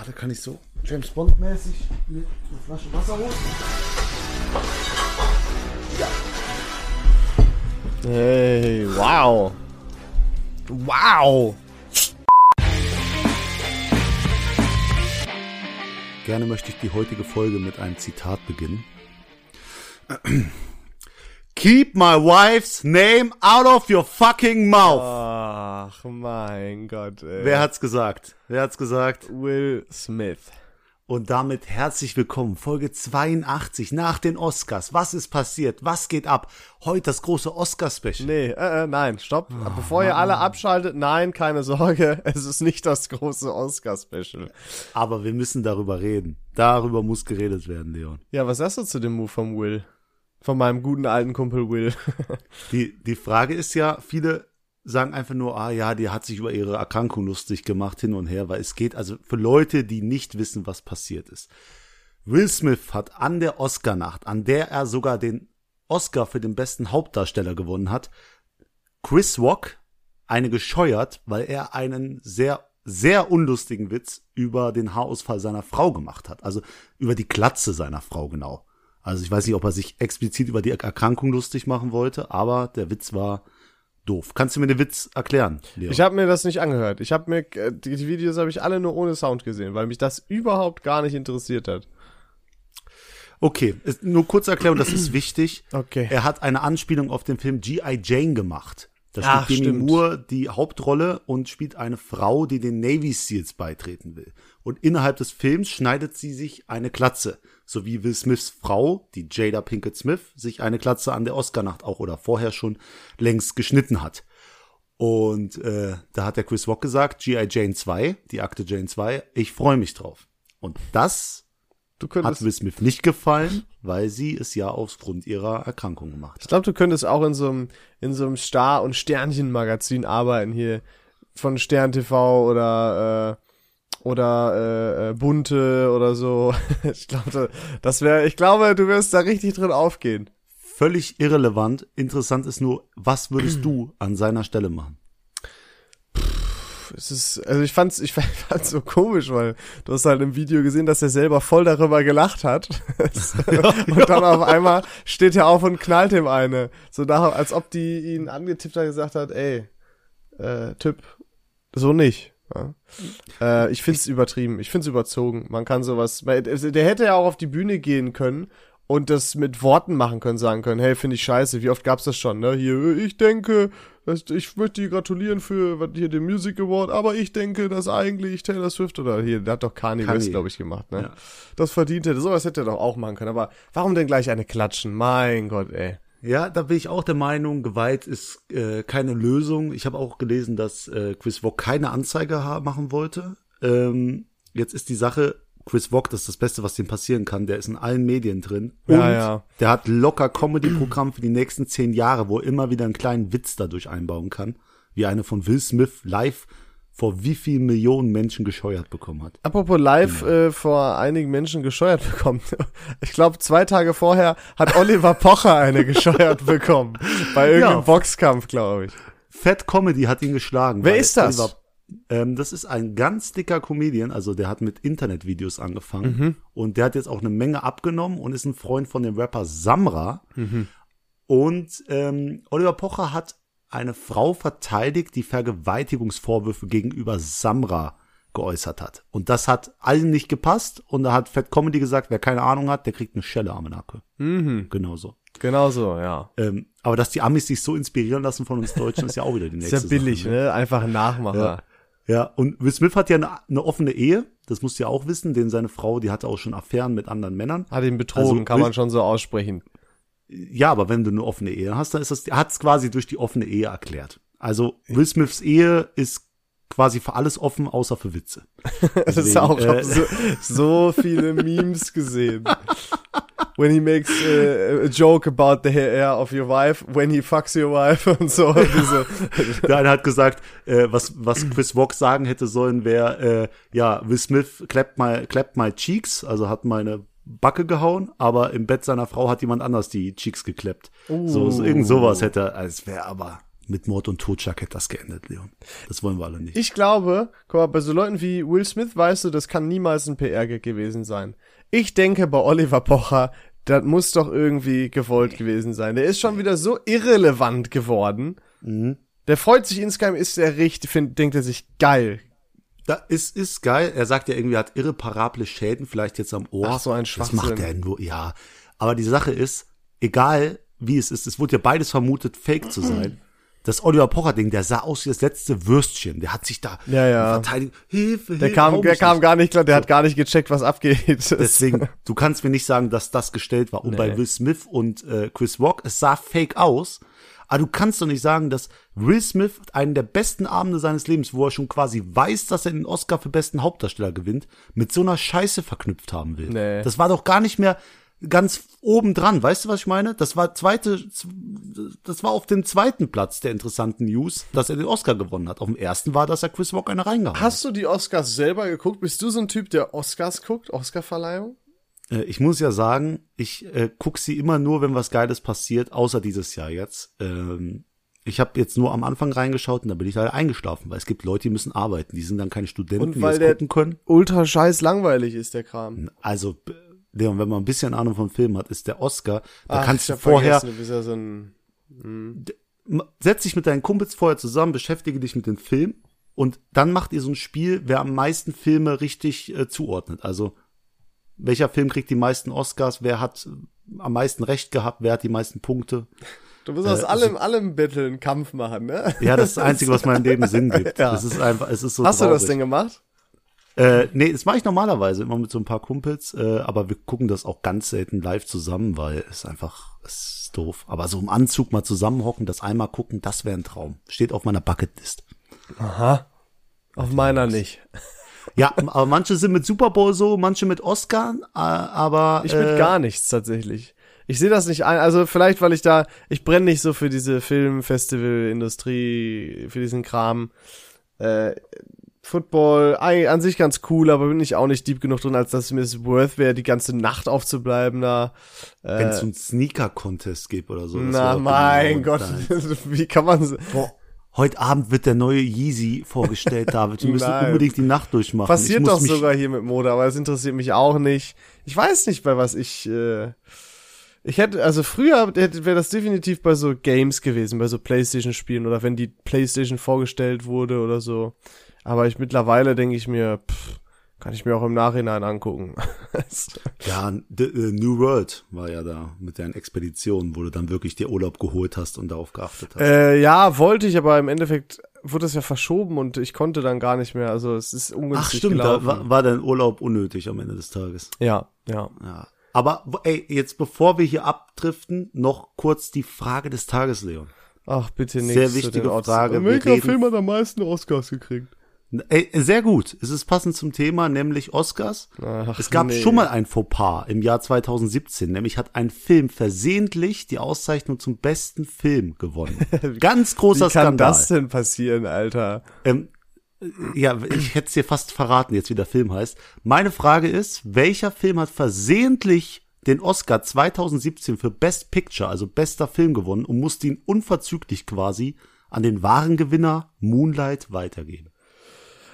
Warte, kann ich so James Bond-mäßig eine Flasche Wasser holen? Hey, wow. Wow. Gerne möchte ich die heutige Folge mit einem Zitat beginnen. Keep my wife's name out of your fucking mouth. Ach, mein Gott, ey. Wer hat's gesagt? Wer hat's gesagt? Will Smith. Und damit herzlich willkommen. Folge 82 nach den Oscars. Was ist passiert? Was geht ab? Heute das große Oscar-Special. Nee, äh, äh, nein, stopp. Bevor ihr alle abschaltet, nein, keine Sorge. Es ist nicht das große Oscar-Special. Aber wir müssen darüber reden. Darüber muss geredet werden, Leon. Ja, was sagst du zu dem Move von Will? Von meinem guten alten Kumpel Will. Die, die Frage ist ja, viele sagen einfach nur, ah ja, die hat sich über ihre Erkrankung lustig gemacht hin und her, weil es geht also für Leute, die nicht wissen, was passiert ist. Will Smith hat an der Oscar-Nacht, an der er sogar den Oscar für den besten Hauptdarsteller gewonnen hat, Chris Rock eine gescheuert, weil er einen sehr, sehr unlustigen Witz über den Haarausfall seiner Frau gemacht hat. Also über die Klatze seiner Frau genau. Also ich weiß nicht, ob er sich explizit über die Erkrankung lustig machen wollte, aber der Witz war doof. Kannst du mir den Witz erklären? Leo? Ich habe mir das nicht angehört. Ich habe mir äh, die, Videos habe ich alle nur ohne Sound gesehen, weil mich das überhaupt gar nicht interessiert hat. Okay, ist nur kurze Erklärung, das ist wichtig. Okay. Er hat eine Anspielung auf den Film G.I. Jane gemacht. Da Ach, spielt Demi stimmt. Moore die Hauptrolle und spielt eine Frau, die den Navy Seals beitreten will. Und innerhalb des Films schneidet sie sich eine Glatze. So wie Will Smiths Frau, die Jada Pinkett Smith, sich eine Glatze an der Oscarnacht auch oder vorher schon längst geschnitten hat. Und äh, da hat der Chris Rock gesagt, G.I. Jane 2, die Akte Jane 2, ich freue mich drauf. Und das hat Will Smith nicht gefallen, weil sie es ja aufgrund ihrer Erkrankung gemacht Ich hat. glaube, du könntest auch in so einem in so einem Star- und Sternchen-Magazin arbeiten hier von Stern TV oder äh, oder äh, äh, bunte oder so. Ich glaube, das wäre. Ich glaube, du wirst da richtig drin aufgehen. Völlig irrelevant. Interessant ist nur, was würdest du an seiner Stelle machen? Es ist, also ich fand's, ich fand's so komisch, weil du hast halt im Video gesehen, dass er selber voll darüber gelacht hat. und dann auf einmal steht er auf und knallt ihm eine. So nach, als ob die ihn angetippt hat und gesagt hat, ey, äh, Typ, so nicht. Ja. Äh, ich find's übertrieben, ich find's überzogen. Man kann sowas, also der hätte ja auch auf die Bühne gehen können und das mit Worten machen können, sagen können, hey, finde ich scheiße, wie oft gab's das schon, ne? Hier, ich denke, ich möchte dir gratulieren für hier den Music Award, aber ich denke, dass eigentlich Taylor Swift oder hier, der hat doch Kanye, Kanye. West, glaube ich, gemacht, ne? Ja. Das verdient hätte, sowas hätte er doch auch machen können, aber warum denn gleich eine klatschen? Mein Gott, ey. Ja, da bin ich auch der Meinung, Gewalt ist äh, keine Lösung. Ich habe auch gelesen, dass äh, Chris Rock keine Anzeige machen wollte. Ähm, jetzt ist die Sache, Chris das ist das Beste, was dem passieren kann. Der ist in allen Medien drin. Und Ja, ja. der hat locker Comedy-Programm für die nächsten zehn Jahre, wo er immer wieder einen kleinen Witz dadurch einbauen kann. Wie eine von Will Smith live vor wie viel Millionen Menschen gescheuert bekommen hat. Apropos live äh, vor einigen Menschen gescheuert bekommen. Ich glaube, zwei Tage vorher hat Oliver Pocher eine gescheuert bekommen. Bei irgendeinem Ja. Boxkampf, glaube ich. Fat Comedy hat ihn geschlagen. Wer ist das? Oliver- ähm, das ist ein ganz dicker Comedian, also der hat mit Internetvideos angefangen Mhm. und der hat jetzt auch eine Menge abgenommen und ist ein Freund von dem Rapper Samra. Mhm. Und ähm, Oliver Pocher hat eine Frau verteidigt, die Vergewaltigungsvorwürfe gegenüber Samra geäußert hat. Und das hat allen nicht gepasst und da hat Fat Comedy gesagt, wer keine Ahnung hat, der kriegt eine Schelle am Nacke. Mhm. Genau so. Genau so, ja. Ähm, aber dass die Amis sich so inspirieren lassen von uns Deutschen, ist ja auch wieder die Ist nächste ja billig, Sache, ne? Einfach ein Nachmacher. Ja, und Will Smith hat ja eine, eine offene Ehe, das musst du ja auch wissen, denn seine Frau, die hatte auch schon Affären mit anderen Männern. Hat ihn betrogen, Also, kann man schon so aussprechen. Ja, aber wenn du eine offene Ehe hast, dann ist das, hat es quasi durch die offene Ehe erklärt. Also Will Smiths Ehe ist quasi für alles offen, außer für Witze. Das ist Deswegen, auch äh, so, so viele Memes gesehen. When he makes äh, a joke about the hair of your wife, when he fucks your wife und so. Diese, Der eine hat gesagt, äh, was, was Chris Rock sagen hätte sollen, wäre, äh, ja, Will Smith clapped my, clapped my cheeks, also hat meine Backe gehauen, aber im Bett seiner Frau hat jemand anders die Cheeks geklappt. So, so, irgend sowas hätte, er- es wäre aber mit Mord und Totschlag hätte das geendet, Leon. Das wollen wir alle nicht. Ich glaube, guck mal, bei so Leuten wie Will Smith weißt du, das kann niemals ein PR-Gag gewesen sein. Ich denke bei Oliver Pocher, das muss doch irgendwie gewollt gewesen sein. Der ist schon wieder so irrelevant geworden. Mhm. Der freut sich insgeheim, ist der richtig, find, denkt er sich geil. Da ist, ist geil. Er sagt ja irgendwie, er hat irreparable Schäden, vielleicht jetzt am Ohr. Ach, so ein Das Schwachsinn. macht er nur, ja. Aber die Sache ist, egal wie es ist, es wurde ja beides vermutet, fake zu sein. Das Oliver Pocher-Ding, der sah aus wie das letzte Würstchen. Der hat sich da Ja, ja. verteidigt. Hilfe, Der Hilfe, kam, hau der kam gar nicht klar, der hat gar nicht gecheckt, was abgeht. Deswegen, du kannst mir nicht sagen, dass das gestellt war. Und bei Will Smith und äh, Chris Rock, es sah fake aus. Aber du kannst doch nicht sagen, dass Will Smith einen der besten Abende seines Lebens, wo er schon quasi weiß, dass er den Oscar für besten Hauptdarsteller gewinnt, mit so einer Scheiße verknüpft haben will. Nee. Das war doch gar nicht mehr ganz oben dran. Weißt du, was ich meine? Das war zweite, das war auf dem zweiten Platz der interessanten News, dass er den Oscar gewonnen hat. Auf dem ersten war, dass er Chris Rock eine reingehauen hat. Hast du die Oscars selber geguckt? Bist du so ein Typ, der Oscars guckt? Oscarverleihung? Äh, Ich muss ja sagen, ich äh, guck sie immer nur, wenn was Geiles passiert, außer dieses Jahr jetzt. Ähm, ich habe jetzt nur am Anfang reingeschaut und da bin ich leider eingeschlafen, weil es gibt Leute, die müssen arbeiten, die sind dann keine Studenten, Und die weil das der- gucken können. Ultra scheiß langweilig ist der Kram. Also, Leon, wenn man ein bisschen Ahnung vom Film hat, ist der Oscar, da Ach, kannst ich du vorher, Du ja so ein m- setz dich mit deinen Kumpels vorher zusammen, beschäftige dich mit dem Film und dann macht ihr so ein Spiel, wer am meisten Filme richtig äh, zuordnet. Also, welcher Film kriegt die meisten Oscars, wer hat äh, am meisten Recht gehabt, wer hat die meisten Punkte. Du musst aus Äh, allem, allem Battle einen Kampf machen, ne? Ja, das ist das Einzige, was meinem Leben Sinn gibt. Ja. Es ist einfach, es ist so Hast du traurig. das denn gemacht? Äh, nee, das mache ich normalerweise immer mit so ein paar Kumpels, äh, aber wir gucken das auch ganz selten live zusammen, weil es einfach, es ist doof. Aber so im Anzug mal zusammenhocken, das einmal gucken, das wäre ein Traum. Steht auf meiner Bucketlist. Aha. Auf meiner nicht. Ja, aber manche sind mit Super Bowl so, manche mit Oscar, äh, aber Ich mit äh, gar nichts tatsächlich. Ich sehe das nicht ein. Also vielleicht, weil ich da, ich brenne nicht so für diese Filmfestival-Industrie, für diesen Kram. Äh, Football, an sich ganz cool, aber bin ich auch nicht deep genug drin, als dass mir es worth wäre, die ganze Nacht aufzubleiben da. wenn es so einen Sneaker-Contest gibt oder so. Na, mein genau Gott, wie kann man so, Boah, heute Abend wird der neue Yeezy vorgestellt, David. Wir müssen unbedingt die Nacht durchmachen. Passiert doch sogar hier mit Mode, aber es interessiert mich auch nicht. Ich weiß nicht, bei was ich. Äh, ich hätte, also früher wäre das definitiv bei so Games gewesen, bei so PlayStation-Spielen oder wenn die PlayStation vorgestellt wurde oder so. Aber ich mittlerweile denke ich mir, pff, kann ich mir auch im Nachhinein angucken. Ja, The, äh, New World war ja da mit deinen Expeditionen, wo du dann wirklich dir Urlaub geholt hast und darauf geachtet hast. äh, ja, wollte ich, aber im Endeffekt wurde es ja verschoben und ich konnte dann gar nicht mehr. Also es ist ungünstig Ach stimmt, gelaufen. da war, war dein Urlaub unnötig am Ende des Tages. ja, ja. Ja. Aber ey, jetzt bevor wir hier abdriften, noch kurz die Frage des Tages, Leon. Ach, bitte nicht. Sehr wichtige. Frage. Welcher Film hat am meisten Oscars gekriegt? Ey, sehr gut. Es ist passend zum Thema, nämlich Oscars. Ach, es gab nee. schon mal ein Fauxpas im Jahr 2017, nämlich hat ein Film versehentlich die Auszeichnung zum besten Film gewonnen. Ganz großer Wie kann Skandal. das denn passieren, Alter? Ähm, ja, ich hätte es dir fast verraten, jetzt wie der Film heißt. Meine Frage ist, welcher Film hat versehentlich den Oscar 2017 für Best Picture, also bester Film gewonnen und musste ihn unverzüglich quasi an den wahren Gewinner Moonlight weitergeben?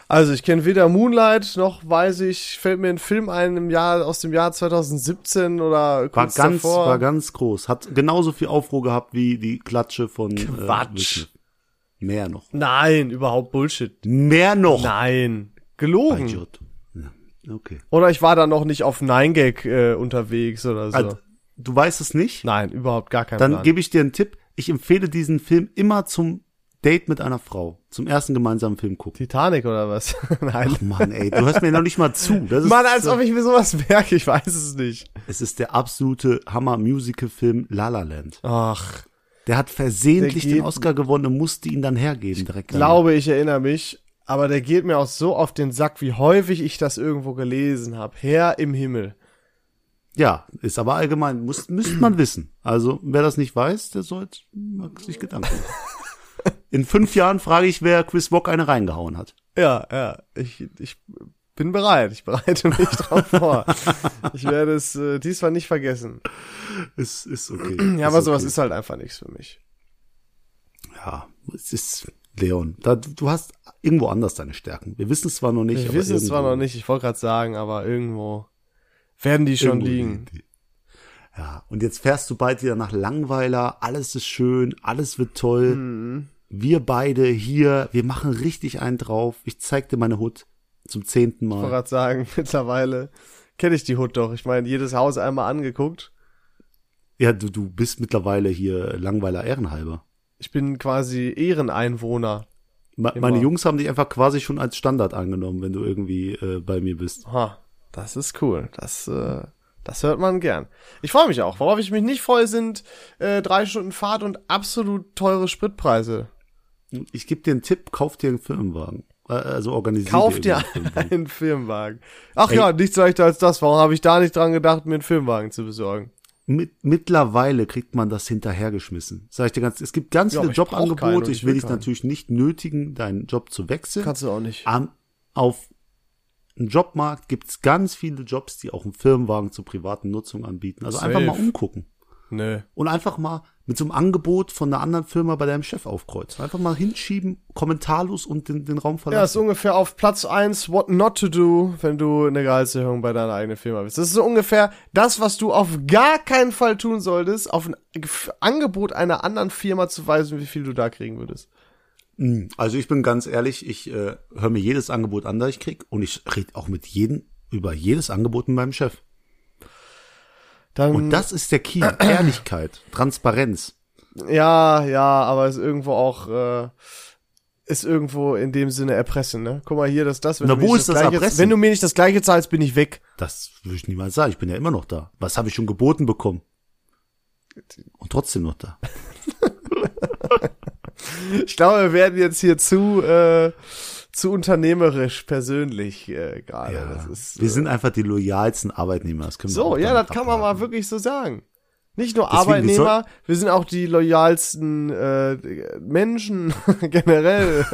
Also ich kenne weder Moonlight noch weiß ich, fällt mir ein Film ein im Jahr aus dem Jahr 2017 oder War kurz ganz, davor. war ganz groß. Hat genauso viel Aufruhr gehabt wie die Klatsche von Äh, Quatsch. Smith. Mehr noch. Nein, überhaupt Bullshit. Mehr noch. Nein, gelogen. Ja, okay. Oder ich war da noch nicht auf 9gag äh, unterwegs oder so. Also, du weißt es nicht? Nein, überhaupt gar kein Dann gebe ich dir einen Tipp. Ich empfehle diesen Film immer zum Date mit einer Frau. Zum ersten gemeinsamen Film gucken. Titanic oder was? Nein. Ach Mann, ey, du hörst mir noch nicht mal zu. Das ist, Mann, als ob ich mir sowas merke, ich weiß es nicht. es ist der absolute Hammer-Musical-Film La La Land. Ach, Der hat versehentlich Der den Oscar gewonnen und musste ihn dann hergeben direkt. danach. glaube, ich erinnere mich, aber der geht mir auch so auf den Sack, wie häufig ich das irgendwo gelesen habe. Herr im Himmel. Ja, ist aber allgemein, muss, müsste man wissen. Also, wer das nicht weiß, der sollte sich Gedanken machen. In fünf Jahren frage ich, wer Chris Rock eine reingehauen hat. Ja, ja, ich, ich bin bereit. Ich bereite mich drauf vor. Ich werde es äh, diesmal nicht vergessen. Ist, ist okay. Ja, aber ist sowas okay. ist halt einfach nichts für mich. Ja, es ist Leon. Da, du hast irgendwo anders deine Stärken. Wir wissen es zwar noch nicht. Wir wissen es zwar noch nicht, ich wollte gerade sagen, aber irgendwo werden die schon liegen. die- Ja, und jetzt fährst du bald wieder nach Langweiler. Alles ist schön, alles wird toll. Mhm. Wir beide hier, wir machen richtig einen drauf. Ich zeig dir meine Hut zum zehnten Ich wollte Mal. gerade sagen, mittlerweile kenne ich die Hut doch. Ich meine, jedes Haus einmal angeguckt. Ja, du, du bist mittlerweile hier Langweiler ehrenhalber. Ich bin quasi Ehreneinwohner. Ma- Immer. Meine Jungs haben dich einfach quasi schon als Standard angenommen, wenn du irgendwie äh, bei mir bist. Ha, das ist cool. Das, äh, das hört man gern. Ich freue mich auch. Worauf ich mich nicht freue, sind äh, drei Stunden Fahrt und absolut teure Spritpreise. Ich gebe dir einen Tipp, kauf dir einen Firmenwagen. Äh, Also organisier Kauf dir einen Firmenwagen. einen Firmenwagen. Ach Ey. ja, nichts leichter als das. Warum habe ich da nicht dran gedacht, mir einen Firmenwagen zu besorgen? Mit, mittlerweile kriegt man das hinterhergeschmissen. Sag ich dir ganz, es gibt ganz Ja, viele ich Jobangebote. Ich will dich natürlich nicht nötigen, deinen Job zu wechseln. Kannst du auch nicht. Am, auf dem Jobmarkt gibt's ganz viele Jobs, die auch einen Firmenwagen zur privaten Nutzung anbieten. Also einfach Safe. mal umgucken. Nö. Und einfach mal mit so einem Angebot von einer anderen Firma bei deinem Chef aufkreuzen. Einfach mal hinschieben, kommentarlos und den, den Raum Ja, ist verlassen. ungefähr auf Platz eins What Not to Do, wenn du eine Gehaltserhöhung bei deiner eigenen Firma bist. Das ist so ungefähr das, was du auf gar keinen Fall tun solltest, auf ein Angebot einer anderen Firma zu weisen, wie viel du da kriegen würdest. Mm, Also ich bin ganz ehrlich, ich äh, höre mir jedes Angebot an, das ich krieg. Und ich rede auch mit jedem über jedes Angebot mit meinem Chef. Dann, Und das ist der Key. Ehrlichkeit, Transparenz. ja, ja, aber ist irgendwo auch, äh, ist irgendwo in dem Sinne erpressen, ne? Guck mal hier, das, das, wenn, Na, du, mir wo nicht ist das Gleiche, Erpressen? wenn du mir nicht das Gleiche zahlst, bin ich weg. Das würde ich niemals sagen. Ich bin ja immer noch da. Was habe ich schon geboten bekommen? Und trotzdem noch da. Ich glaube, wir werden jetzt hier zu, äh, zu unternehmerisch persönlich, äh, gerade. Ja, ist, wir äh, sind einfach die loyalsten Arbeitnehmer. Das können wir So, ja, das kann man mal wirklich so sagen. Nicht nur Deswegen, wir Arbeitnehmer, wir, sind auch die loyalsten äh, Menschen generell.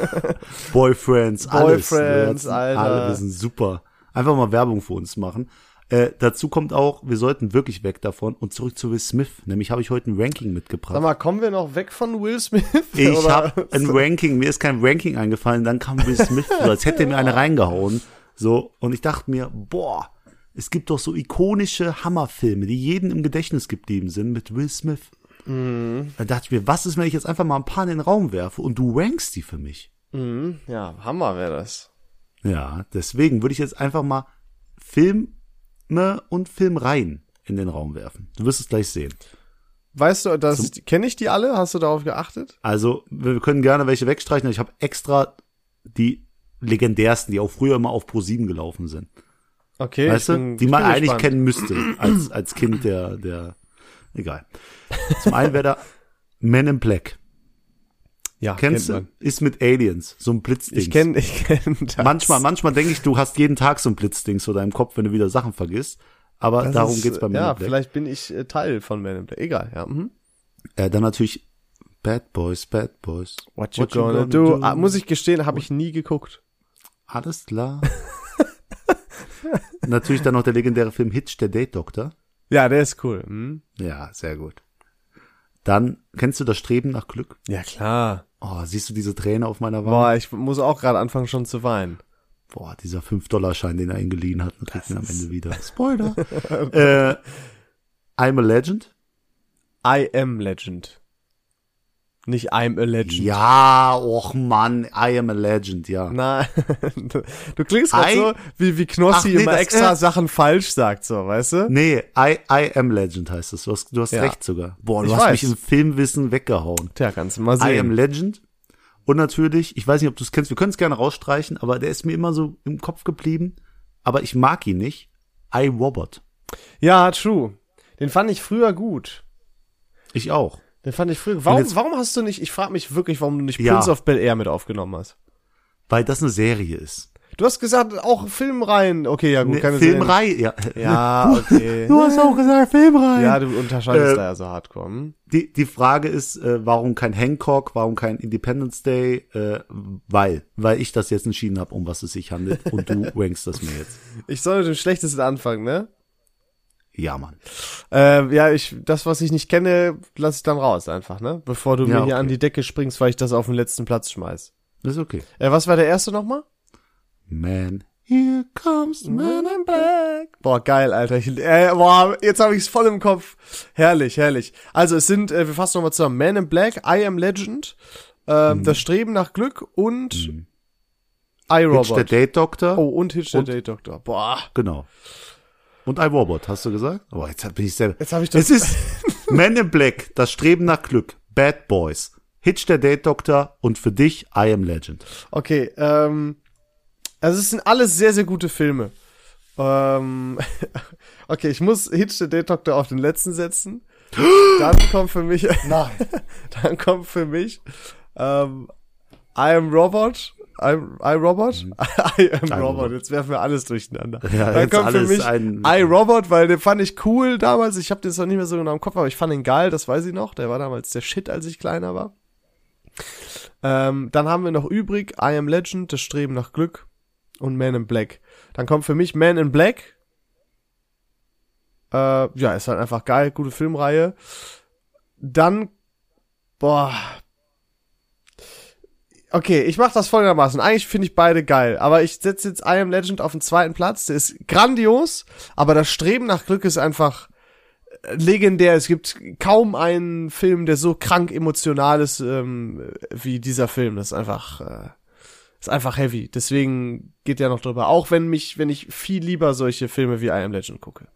Boyfriends, alles. Boyfriends, Wir Alter. Alle, wir sind super. Einfach mal Werbung für uns machen. Äh, dazu kommt auch, wir sollten wirklich weg davon und zurück zu Will Smith. Nämlich habe ich heute ein Ranking mitgebracht. Sag mal, kommen wir noch weg von Will Smith? Ich habe ein Ranking, mir ist kein Ranking eingefallen, dann kam Will Smith, so als hätte er mir eine reingehauen. So, und ich dachte mir, boah, es gibt doch so ikonische Hammerfilme, die jedem im Gedächtnis geblieben sind mit Will Smith. Mhm. Da dachte ich mir, was ist, wenn ich jetzt einfach mal ein paar in den Raum werfe und du rankst die für mich? Mhm, ja, Hammer wäre das. Ja, deswegen würde ich jetzt einfach mal Filme und Filmreihen in den Raum werfen. Du wirst es gleich sehen. Weißt du, das kenne ich die alle? Hast du darauf geachtet? Also, wir können gerne welche wegstreichen. Ich habe extra die legendärsten, die auch früher immer auf Pro7 gelaufen sind. Okay, weißt du? bin, die man eigentlich gespannt. kennen müsste, als, als Kind der, der, egal. Zum einen wäre da Men in Black. Ja, Kennst kennt du? Ist mit Aliens, so ein Blitzding. Ich kenne, ich kenne das. Manchmal, manchmal denke ich, du hast jeden Tag so ein Blitzding vor deinem Kopf, wenn du wieder Sachen vergisst. Aber Das darum ist, geht's bei Men Ja, vielleicht bin ich äh, Teil von Man in Black. Egal, ja. Mhm. Äh, dann natürlich Bad Boys, Bad Boys. What you gonna, do? Ah, muss ich gestehen, habe ich nie geguckt. Alles klar. natürlich dann noch der legendäre Film Hitch, der Date Doktor. Ja, der ist cool. Hm? Ja, sehr gut. Dann, kennst du das Streben nach Glück? Ja, klar. Oh, siehst du diese Träne auf meiner Wange? Boah, ich muss auch gerade anfangen schon zu weinen. Boah, dieser 5-Dollar-Schein, den er ihn geliehen hat, und kriegt ihn am Ende wieder. Spoiler. äh, I'm a Legend? I am Legend. Nicht I'm a Legend. Ja, och Mann, I am a Legend, ja. Nein, du klingst grad I- so, wie, wie Knossi nee, immer extra äh. Sachen falsch sagt, so, weißt du? Nee, I, I am Legend heißt es. Du hast, du hast Ja. recht sogar. Boah, du Ich hast weiß. mich im Filmwissen weggehauen. Tja, kannst du mal I am sehen. Legend. Und natürlich, ich weiß nicht, ob du es kennst, wir können es gerne rausstreichen, aber der ist mir immer so im Kopf geblieben. Aber ich mag ihn nicht. I, Robert. Ja, true. Den fand ich früher gut. Ich auch. Den fand ich früher. Warum, jetzt- warum hast du nicht, ich frage mich wirklich, warum du nicht Ja. Prince of Bel Air mit aufgenommen hast? Weil das eine Serie ist. Du hast gesagt, auch Filmreihen. Okay, ja gut, Eine keine Filmreihe, ja. Ja, okay. Du hast auch gesagt Filmreihe. ja, du unterscheidest Äh, da ja so hardcore. Hm? Die, die Frage ist, äh, warum kein Hancock, warum kein Independence Day? Äh, weil, weil ich das jetzt entschieden habe, um was es sich handelt und du rankst das mir jetzt. Ich soll mit dem Schlechtesten anfangen, ne? Ja, Mann. Äh, ja, ich, das, was ich nicht kenne, lasse ich dann raus einfach, ne? Bevor du Ja, mir hier okay. an die Decke springst, weil ich das auf den letzten Platz schmeiß. Das ist okay. Äh, was war der erste nochmal? Man, here comes the man in black. Boah, geil, Alter. Ich, äh, boah, jetzt habe ich es voll im Kopf. Herrlich, herrlich. Also es sind, äh, wir fassen nochmal zusammen. Man in Black, I Am Legend, ähm, Mhm. Das Streben nach Glück und I, Hitch, der Robot. Date Doctor. Oh, und Hitch, der Und- Date Doctor. Boah. Genau. Und iRobot, hast du gesagt? Oh, jetzt bin ich selber. Jetzt habe ich das. Es ist Man in Black, das Streben nach Glück, Bad Boys, Hitch der Date Doctor und für dich I Am Legend. Okay, ähm, also es sind alles sehr, sehr gute Filme. Ähm, okay, ich muss Hitch the Date Doctor auf den letzten setzen. Dann kommt für mich, Nein. dann kommt für mich, ähm, I am Robot. I'm, I Robot? I am Robot. Robot. Jetzt werfen wir alles durcheinander. Ja, dann kommt für mich ein- I Robot, weil den fand ich cool damals. Ich habe den zwar nicht mehr so genau im Kopf, aber ich fand ihn geil, das weiß ich noch. Der war damals der Shit, als ich kleiner war. Ähm, dann haben wir noch übrig I Am Legend, das Streben nach Glück und Man in Black. Dann kommt für mich Man in Black. Äh, ja, ist halt einfach geil, gute Filmreihe. Dann, boah. Okay, ich mach das folgendermaßen. Eigentlich finde ich beide geil, aber ich setze jetzt I Am Legend auf den zweiten Platz. Der ist grandios, aber das Streben nach Glück ist einfach äh, legendär. Es gibt kaum einen Film, der so krank emotional ist ähm, wie dieser Film. Das ist einfach, äh, ist einfach heavy. Deswegen geht der noch drüber. Auch wenn mich, wenn ich viel lieber solche Filme wie I Am Legend gucke.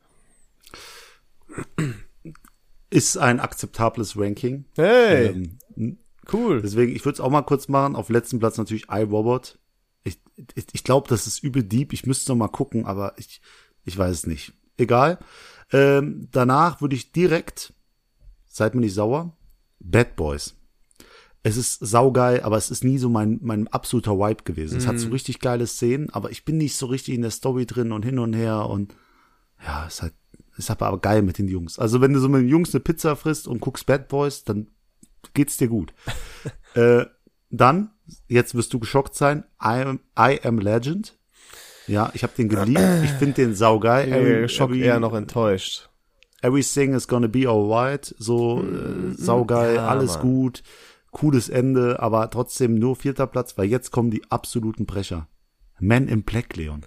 Ist ein akzeptables Ranking. Hey, Ähm, cool. deswegen, ich würde es auch mal kurz machen. Auf letzten Platz natürlich iRobot. Ich, ich, ich glaube, das ist übel deep. Ich müsste noch mal gucken, aber ich, ich weiß es nicht. Egal. Ähm, danach würde ich direkt, seid mir nicht sauer, Bad Boys. Es ist saugeil, aber es ist nie so mein, mein absoluter Vibe gewesen. Es hat so richtig geile Szenen, aber ich bin nicht so richtig in der Story drin und hin und her und ja, ist halt, ist aber geil mit den Jungs. Also wenn du so mit den Jungs eine Pizza frisst und guckst Bad Boys, dann geht's dir gut. äh, dann, jetzt wirst du geschockt sein, I am, I am Legend. Ja, ich habe den geliebt. Ich finde den saugeil. Äh, Schock every- eher noch enttäuscht. Everything is gonna be alright. So äh, saugeil, Ja, alles Mann. gut, cooles Ende, aber trotzdem nur vierter Platz, weil jetzt kommen die absoluten Brecher. Man in Black, Leon.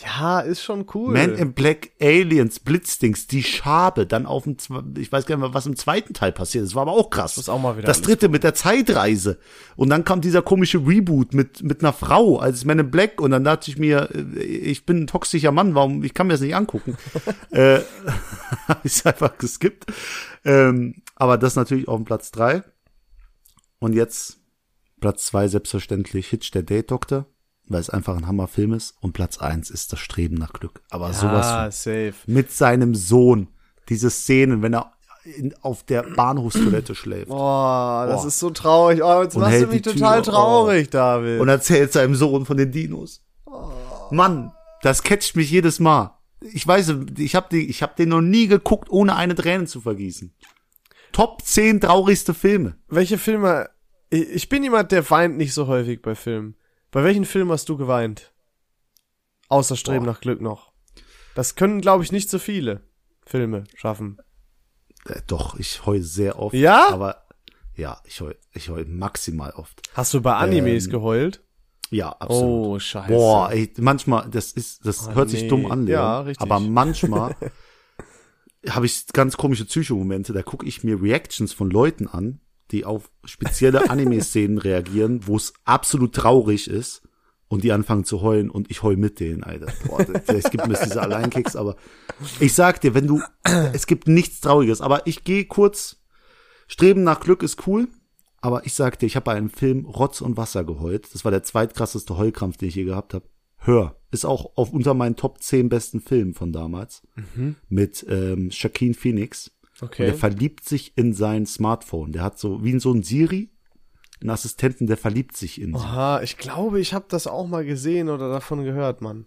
Ja, ist schon cool. Man in Black, Aliens, Blitzdings, die Schabe, dann auf dem, ich weiß gar nicht mehr, was im zweiten Teil passiert. Das war aber auch krass. muss auch mal wieder Das dritte mit der Zeitreise. Und dann kam dieser komische Reboot mit, mit einer Frau als Man in Black. Und dann dachte ich mir, äh, ich bin ein toxischer Mann, warum, ich kann mir das nicht angucken. äh, hab ich einfach geskippt. Ähm, aber das natürlich auf dem Platz drei. Und jetzt Platz zwei selbstverständlich Hitch, der Date Doktor, weil es einfach ein Hammerfilm ist. Und Platz eins ist das Streben nach Glück. Aber sowas ah, von safe. mit seinem Sohn. Diese Szenen, wenn er in, auf der Bahnhofstoilette schläft. Boah, das ist so traurig. Oh, jetzt Und machst du mich die Tür- total oh. traurig, David. Und erzählt seinem Sohn von den Dinos. Mann, das catcht mich jedes Mal. Ich weiß, ich habe ich hab den noch nie geguckt, ohne eine Träne zu vergießen. Top 10 traurigste Filme. Welche Filme? Ich bin jemand, der weint nicht so häufig bei Filmen. Bei welchen Filmen hast du geweint? Außer Streben Boah. nach Glück noch. Das können, glaube ich, nicht so viele Filme schaffen. Äh, doch, ich heul sehr oft. Ja? Aber ja, ich heul, ich heul maximal oft. Hast du bei Animes Ähm, geheult? Ja, absolut. Oh, scheiße. Boah, ey, manchmal, das ist, das Oh, hört sich nee. dumm an, Leon, Ja, richtig. aber manchmal habe ich ganz komische Psychomomente, da gucke ich mir Reactions von Leuten an, die auf spezielle Anime-Szenen reagieren, wo es absolut traurig ist und die anfangen zu heulen und ich heul mit denen, Alter. Boah, vielleicht gibt mir diese Alleinkicks, aber ich sag dir, wenn du, es gibt nichts Trauriges, aber ich gehe kurz, Streben nach Glück ist cool, aber ich sag dir, ich habe bei einem Film Rotz und Wasser geheult. Das war der zweitkrasseste Heulkrampf, den ich je gehabt habe. Hör, ist auch auf unter meinen Top 10 besten Filmen von damals. Mit ähm, Shaquin Phoenix. Und Okay. der verliebt sich in sein Smartphone. Der hat so, wie in so ein Siri, einen Assistenten, der verliebt sich in sie. Aha, ich glaube, ich habe das auch mal gesehen oder davon gehört, Mann.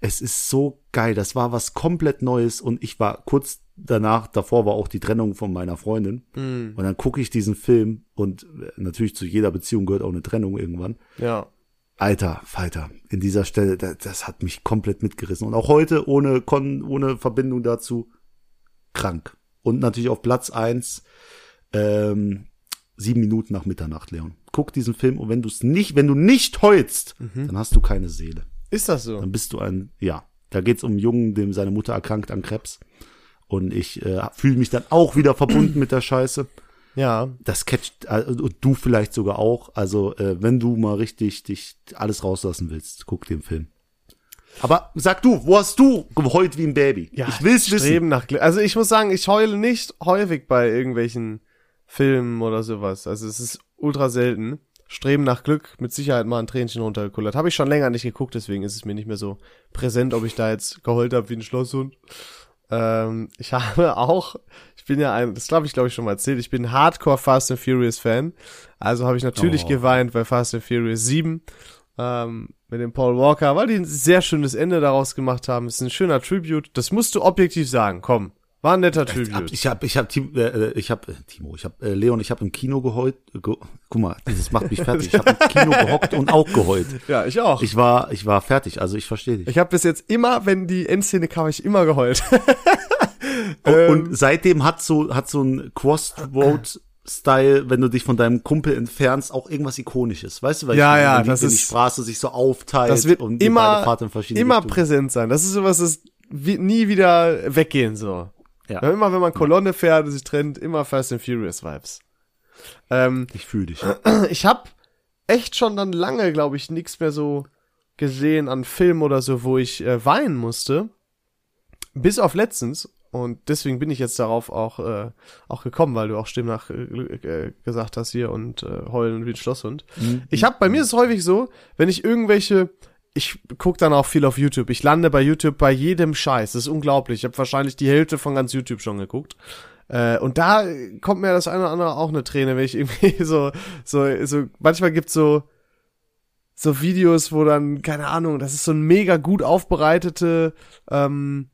Es ist so geil. Das war was komplett Neues und ich war kurz danach, davor war auch die Trennung von meiner Freundin. Mhm. Und dann gucke ich diesen Film und äh, natürlich zu jeder Beziehung gehört auch eine Trennung irgendwann. Ja. Alter, Falter, in dieser Stelle, das, das hat mich komplett mitgerissen. Und auch heute, ohne, Kon ohne Verbindung dazu, krank. Und natürlich auf Platz eins ähm, sieben Minuten nach Mitternacht, Leon. Guck diesen Film und wenn du es nicht, wenn du nicht heulst, Mhm. dann hast du keine Seele. Ist das so? Dann bist du ein, ja. Da geht's um einen Jungen, dem seine Mutter erkrankt an Krebs. Und ich äh, fühle mich dann auch wieder verbunden mit der Scheiße. Ja. Das catcht, äh, und du vielleicht sogar auch. Also, äh, wenn du mal richtig dich alles rauslassen willst, guck den Film. Aber sag du, wo hast du geheult wie ein Baby? Ja, ich will's wissen. Streben nach Glück. Also ich muss sagen, ich heule nicht häufig bei irgendwelchen Filmen oder sowas. Also es ist ultra selten. Streben nach Glück, mit Sicherheit mal ein Tränchen runtergekullert. Habe ich schon länger nicht geguckt, deswegen ist es mir nicht mehr so präsent, ob ich da jetzt geheult habe wie ein Schlosshund. Ähm, ich habe auch, ich bin ja ein, das glaube ich, glaube ich schon mal erzählt, ich bin Hardcore Fast and Furious Fan. Also habe ich natürlich Oh. geweint bei Fast and Furious 7 ähm, mit dem Paul Walker, weil die ein sehr schönes Ende daraus gemacht haben. Ist ein schöner Tribute. Das musst du objektiv sagen. Komm, war ein netter Tribute. Ich habe, ich habe, Tim- äh, ich habe, äh, Timo, ich habe, äh, Leon, ich habe im Kino geheult. Ge Guck mal, das macht mich fertig. Ich habe im Kino gehockt und auch geheult. ja, ich auch. Ich, Ich war, ich war fertig. Also ich verstehe dich. ich habe bis jetzt immer, wenn die Endszene kam, ich immer geheult. Und, Ähm. und seitdem hat so, hat so ein Crossroad-Style, wenn du dich von deinem Kumpel entfernst, auch irgendwas Ikonisches. Weißt du, weil Ja, ich, ja, das wenn die ist- Straße sich so aufteilt Das wird und immer, immer Richtungen. präsent sein. Das ist sowas, das nie wieder weggehen so. Ja. Immer wenn man Kolonne fährt und sich trennt, immer Fast and Furious Vibes. Ähm, Ich fühle dich. ich habe echt schon dann lange, glaube ich, nichts mehr so gesehen an Film oder so, wo ich äh, weinen musste. Bis auf letztens. Und deswegen bin ich jetzt darauf auch, äh, auch gekommen, weil du auch Stimmnach äh, äh, gesagt hast hier und äh, heulen wie ein Schlosshund. Ich habe bei mir ist es häufig so, wenn ich irgendwelche ich guck dann auch viel auf YouTube. Ich lande bei YouTube bei jedem Scheiß. Das ist unglaublich. Ich habe wahrscheinlich die Hälfte von ganz YouTube schon geguckt. Äh, und da kommt mir das eine oder andere auch eine Träne, wenn ich irgendwie so, so, so, manchmal gibt's so, so Videos, wo dann, keine Ahnung, das ist so ein mega gut aufbereitete, ähm,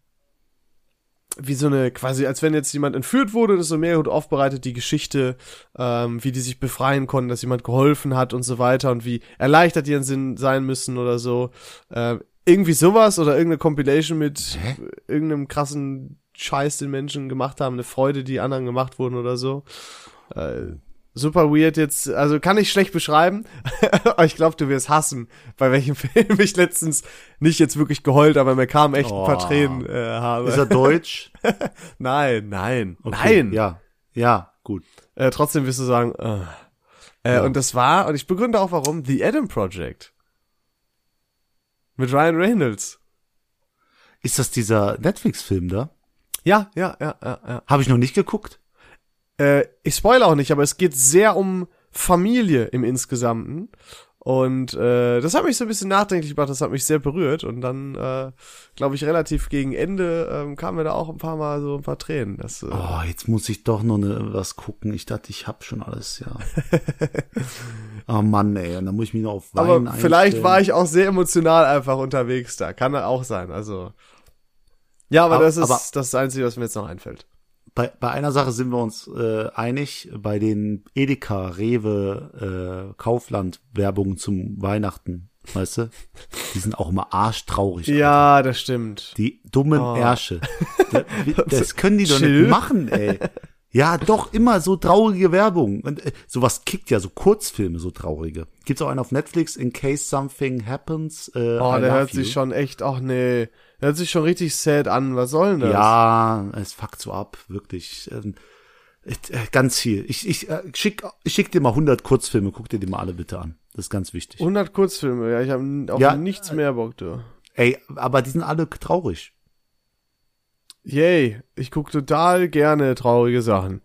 wie so eine, quasi, als wenn jetzt jemand entführt wurde, das ist so gut aufbereitet, die Geschichte, ähm, wie die sich befreien konnten, dass jemand geholfen hat und so weiter und wie erleichtert die sind, sein müssen oder so. Ähm, irgendwie sowas oder irgendeine Compilation mit Hä? irgendeinem krassen Scheiß, den Menschen gemacht haben, eine Freude, die anderen gemacht wurden oder so. Äh, super weird jetzt, also kann ich schlecht beschreiben, aber ich glaube, du wirst hassen, bei welchem Film ich letztens nicht jetzt wirklich geheult, aber mir kamen echt ein paar Oh. Tränen äh, habe. Ist er deutsch? Nein, nein, Okay, nein. Ja, ja, gut. Äh, trotzdem wirst du sagen, äh. Äh, Ja. und das war, und ich begründe auch warum, The Adam Project. Mit Ryan Reynolds. Ist das dieser Netflix-Film da? Ja, ja, ja, ja, ja. Habe ich noch nicht geguckt. Äh, ich spoilere auch nicht, aber es geht sehr um Familie im Insgesamten. Und äh, das hat mich so ein bisschen nachdenklich gemacht, das hat mich sehr berührt. Und dann, äh, glaube ich, relativ gegen Ende ähm, kamen mir da auch ein paar Mal so ein paar Tränen. Das, äh, Oh, jetzt muss ich doch noch ne, was gucken. Ich dachte, ich hab schon alles, ja. oh Mann, ey, und dann muss ich mich noch auf Wein aber vielleicht einstellen. war ich auch sehr emotional einfach unterwegs da. Kann auch sein. Also. Ja, aber, Aber- das ist aber- das, ist das Einzige, was mir jetzt noch einfällt. Bei, bei einer Sache sind wir uns äh, einig, bei den Edeka, Rewe, äh, Kaufland Werbungen zum Weihnachten, weißt du? Die sind auch immer arschtraurig. Alter. Ja, das stimmt. Die dummen Oh. Ärsche. Das, das können die doch Chill. nicht machen, ey. Ja, doch, immer so traurige Werbung. Und äh, sowas kickt ja, so Kurzfilme, so traurige. Gibt's auch einen auf Netflix, In Case Something Happens. Äh, Oh, I der hört You. sich schon echt, ach nee, hört sich schon richtig sad an. Was soll denn das? Ja, es fuckt so ab, wirklich. Ähm, äh, ganz viel. Ich, ich, äh, schick, ich schick dir mal 100 Kurzfilme, guck dir die mal alle bitte an. Das ist ganz wichtig. 100 Kurzfilme, ja, ich habe auf Ja, nichts mehr Bock, du. Ey, aber die sind alle traurig. Yay, ich guck total gerne traurige Sachen.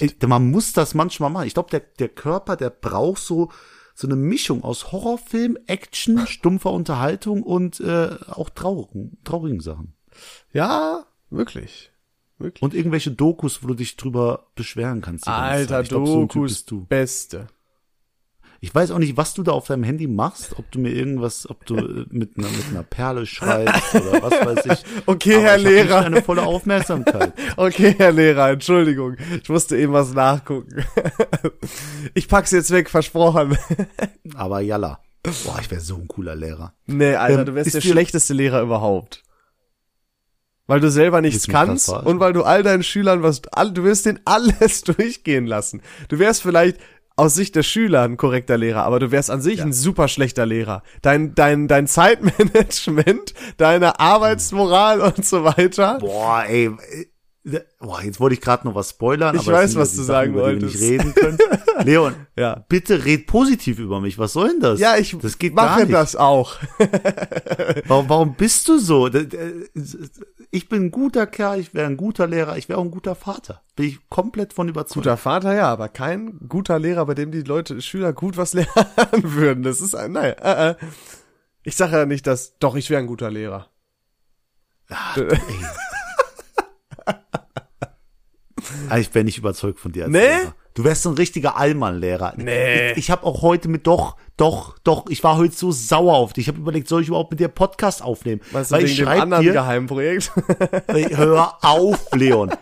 Ey, Man muss das manchmal machen. Ich glaube, der, der Körper, der braucht so, so eine Mischung aus Horrorfilm, Action, stumpfer Unterhaltung und äh, auch traurigen, traurigen Sachen. Ja, wirklich. Wirklich. Und irgendwelche Dokus, wo du dich drüber beschweren kannst. Alter, so Dokus, du. beste. Ich weiß auch nicht, was du da auf deinem Handy machst, ob du mir irgendwas, ob du äh, mit einer, mit einer Perle schreibst oder was weiß ich. Okay, Aber Herr ich hab nicht Lehrer. Deine volle Aufmerksamkeit. Okay, Herr Lehrer, Entschuldigung. Ich musste eben was nachgucken. ich pack's jetzt weg, versprochen. Aber jalla. Boah, ich wäre so ein cooler Lehrer. nee, Alter, Ähm, du wärst der schlechteste Lehrer überhaupt. Weil du selber nichts kannst und weil du all deinen Schülern was, all, du wirst denen alles durchgehen lassen. Du wärst vielleicht aus Sicht der Schüler ein korrekter Lehrer, aber du wärst an sich ein super schlechter Lehrer. Dein, dein, dein Zeitmanagement, deine Arbeitsmoral und so weiter. Boah, ey. Äh, Boah, jetzt wollte ich gerade noch was spoilern. Ich weiß, was du Sachen, sagen wolltest. nicht reden können. Leon, Ja. bitte red positiv über mich. Was soll denn das? Ja, ich das geht gar mache nicht. das auch. Warum, warum bist du so? Ich bin ein guter Kerl, ich wäre ein guter Lehrer, ich wäre auch ein guter Vater. Bin ich komplett von überzeugt. Guter Vater, ja, aber kein guter Lehrer, bei dem die Leute, Schüler gut was lernen würden. Das ist ein, nein, äh, äh. Ich sage ja nicht, dass, doch, ich wäre ein guter Lehrer. Ah, Ich wäre nicht überzeugt von dir als Nee? Lehrer. Du wärst so ein richtiger Allmann-Lehrer. Nee. Ich, ich habe auch heute mit, doch, doch, doch, ich war heute so sauer auf dich. Ich habe überlegt, soll ich überhaupt mit dir Podcast aufnehmen? Du, Weil ich dem anderen dir, Geheimprojekt? Hör auf, Leon.